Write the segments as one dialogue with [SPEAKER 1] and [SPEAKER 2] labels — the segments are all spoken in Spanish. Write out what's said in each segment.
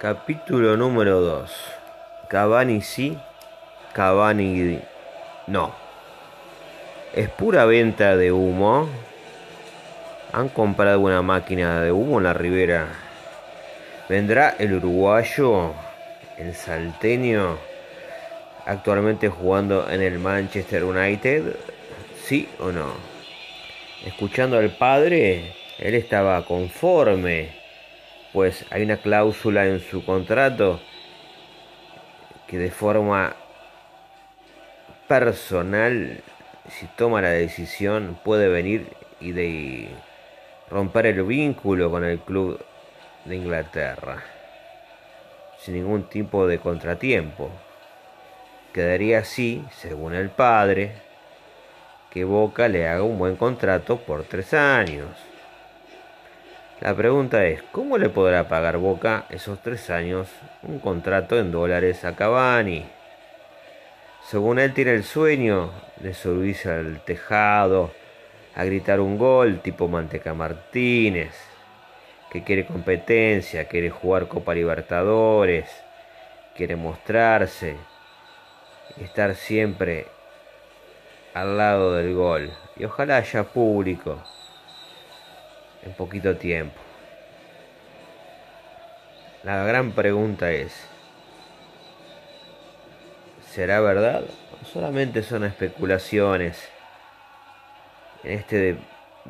[SPEAKER 1] Capítulo número 2. Cavani sí, Cavani no. ¿Es pura venta de humo? ¿Han comprado una máquina de humo en la ribera? ¿Vendrá el uruguayo, el salteño, actualmente jugando en el Manchester United? ¿Sí o no? Escuchando al padre, él estaba conforme pues hay una cláusula en su contrato que de forma personal, si toma la decisión, puede venir y de romper el vínculo con el club de Inglaterra, sin ningún tipo de contratiempo. Quedaría así, según el padre, que Boca le haga un buen contrato por tres años. La pregunta es, ¿cómo le podrá pagar Boca esos tres años un contrato en dólares a Cavani? Según él tiene el sueño de subirse al tejado, a gritar un gol tipo Manteca Martínez, que quiere competencia, quiere jugar Copa Libertadores, quiere mostrarse, estar siempre al lado del gol. Y ojalá haya público en poquito tiempo. La gran pregunta es, ¿será verdad? ¿O solamente son especulaciones? En este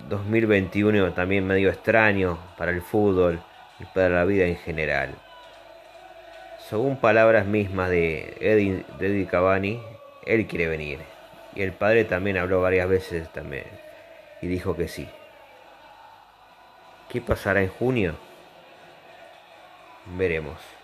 [SPEAKER 1] 2021 también medio extraño para el fútbol y para la vida en general. Según palabras mismas de Eddie, de Eddie Cavani, él quiere venir. Y el padre también habló varias veces también y dijo que sí. ¿Qué pasará en junio? Veremos.